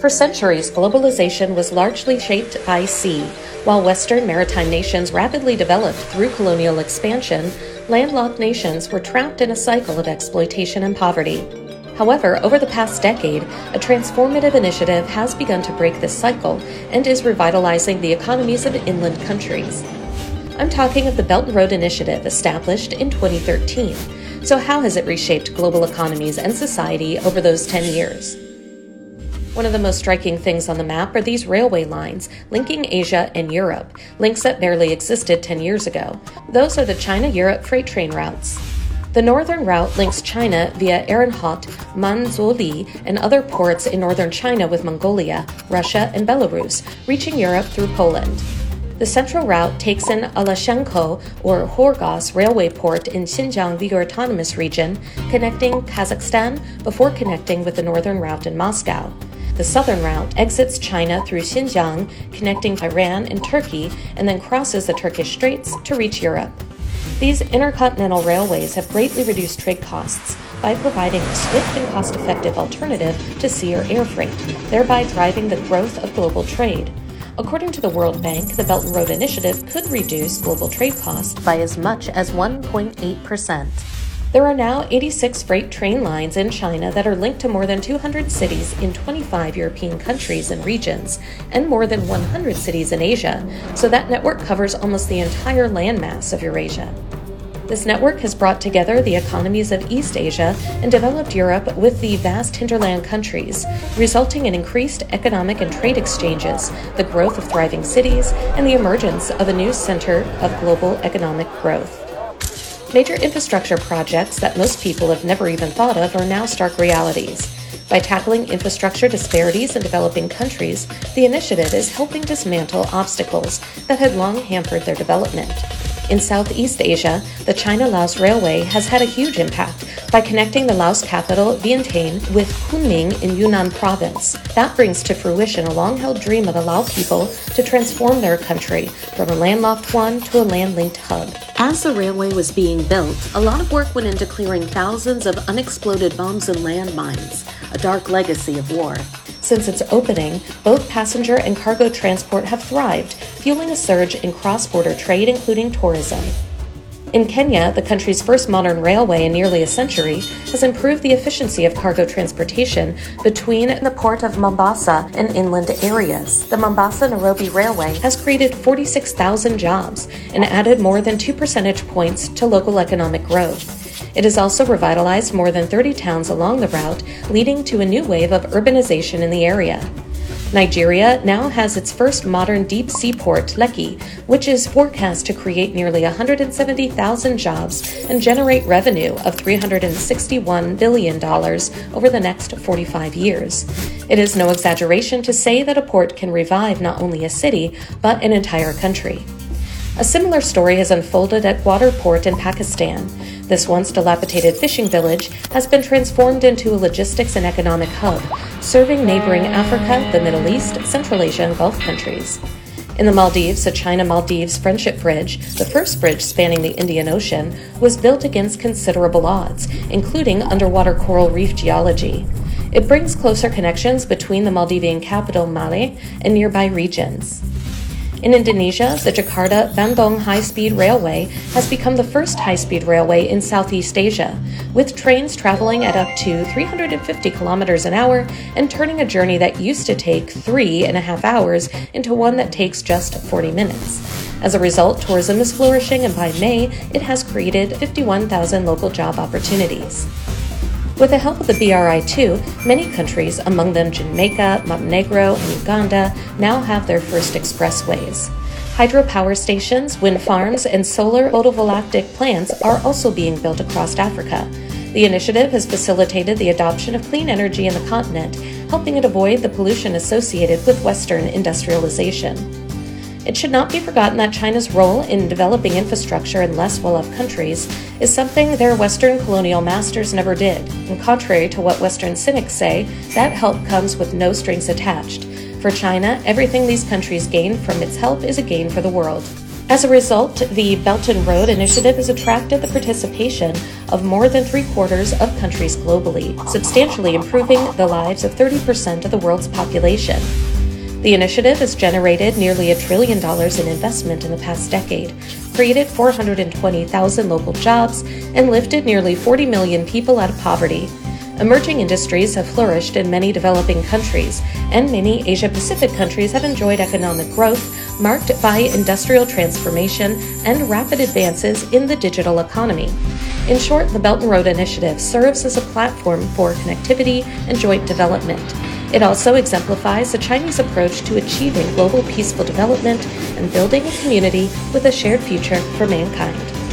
For centuries, globalization was largely shaped by sea. While Western maritime nations rapidly developed through colonial expansion, landlocked nations were trapped in a cycle of exploitation and poverty. However, over the past decade, a transformative initiative has begun to break this cycle and is revitalizing the economies of inland countries. I'm talking of the Belt and Road Initiative established in 2013. So, how has it reshaped global economies and society over those 10 years? One of the most striking things on the map are these railway lines linking Asia and Europe, links that barely existed 10 years ago. Those are the China Europe freight train routes. The northern route links China via Erenhot, Manzhouli, and other ports in northern China with Mongolia, Russia, and Belarus, reaching Europe through Poland. The central route takes in Alashankou or Horgos railway port in Xinjiang Uyghur Autonomous Region, connecting Kazakhstan before connecting with the northern route in Moscow. The southern route exits China through Xinjiang, connecting Iran and Turkey, and then crosses the Turkish Straits to reach Europe. These intercontinental railways have greatly reduced trade costs by providing a swift and cost effective alternative to sea or air freight, thereby driving the growth of global trade. According to the World Bank, the Belt and Road Initiative could reduce global trade costs by as much as 1.8%. There are now 86 freight train lines in China that are linked to more than 200 cities in 25 European countries and regions, and more than 100 cities in Asia, so that network covers almost the entire landmass of Eurasia. This network has brought together the economies of East Asia and developed Europe with the vast hinterland countries, resulting in increased economic and trade exchanges, the growth of thriving cities, and the emergence of a new center of global economic growth. Major infrastructure projects that most people have never even thought of are now stark realities. By tackling infrastructure disparities in developing countries, the initiative is helping dismantle obstacles that had long hampered their development. In Southeast Asia, the China Laos Railway has had a huge impact by connecting the Laos capital, Vientiane, with Kunming in Yunnan province. That brings to fruition a long held dream of the Lao people to transform their country from a landlocked one to a land linked hub. As the railway was being built, a lot of work went into clearing thousands of unexploded bombs and landmines, a dark legacy of war. Since its opening, both passenger and cargo transport have thrived, fueling a surge in cross border trade, including tourism. In Kenya, the country's first modern railway in nearly a century has improved the efficiency of cargo transportation between the port of Mombasa and inland areas. The Mombasa Nairobi Railway has created 46,000 jobs and added more than 2 percentage points to local economic growth. It has also revitalized more than 30 towns along the route, leading to a new wave of urbanization in the area. Nigeria now has its first modern deep sea port, Lekki, which is forecast to create nearly 170,000 jobs and generate revenue of $361 billion over the next 45 years. It is no exaggeration to say that a port can revive not only a city, but an entire country. A similar story has unfolded at Gwadar Port in Pakistan. This once dilapidated fishing village has been transformed into a logistics and economic hub, serving neighboring Africa, the Middle East, Central Asia, and Gulf countries. In the Maldives, a China Maldives Friendship Bridge, the first bridge spanning the Indian Ocean, was built against considerable odds, including underwater coral reef geology. It brings closer connections between the Maldivian capital, Malé, and nearby regions. In Indonesia, the Jakarta Bandung High Speed Railway has become the first high speed railway in Southeast Asia, with trains traveling at up to 350 kilometers an hour and turning a journey that used to take three and a half hours into one that takes just 40 minutes. As a result, tourism is flourishing, and by May, it has created 51,000 local job opportunities. With the help of the BRI2, many countries, among them Jamaica, Montenegro, and Uganda, now have their first expressways. Hydropower stations, wind farms, and solar photovoltaic plants are also being built across Africa. The initiative has facilitated the adoption of clean energy in the continent, helping it avoid the pollution associated with Western industrialization. It should not be forgotten that China's role in developing infrastructure in less well off countries is something their Western colonial masters never did. And contrary to what Western cynics say, that help comes with no strings attached. For China, everything these countries gain from its help is a gain for the world. As a result, the Belt and Road Initiative has attracted the participation of more than three quarters of countries globally, substantially improving the lives of 30% of the world's population. The initiative has generated nearly a trillion dollars in investment in the past decade, created 420,000 local jobs, and lifted nearly 40 million people out of poverty. Emerging industries have flourished in many developing countries, and many Asia Pacific countries have enjoyed economic growth marked by industrial transformation and rapid advances in the digital economy. In short, the Belt and Road Initiative serves as a platform for connectivity and joint development. It also exemplifies the Chinese approach to achieving global peaceful development and building a community with a shared future for mankind.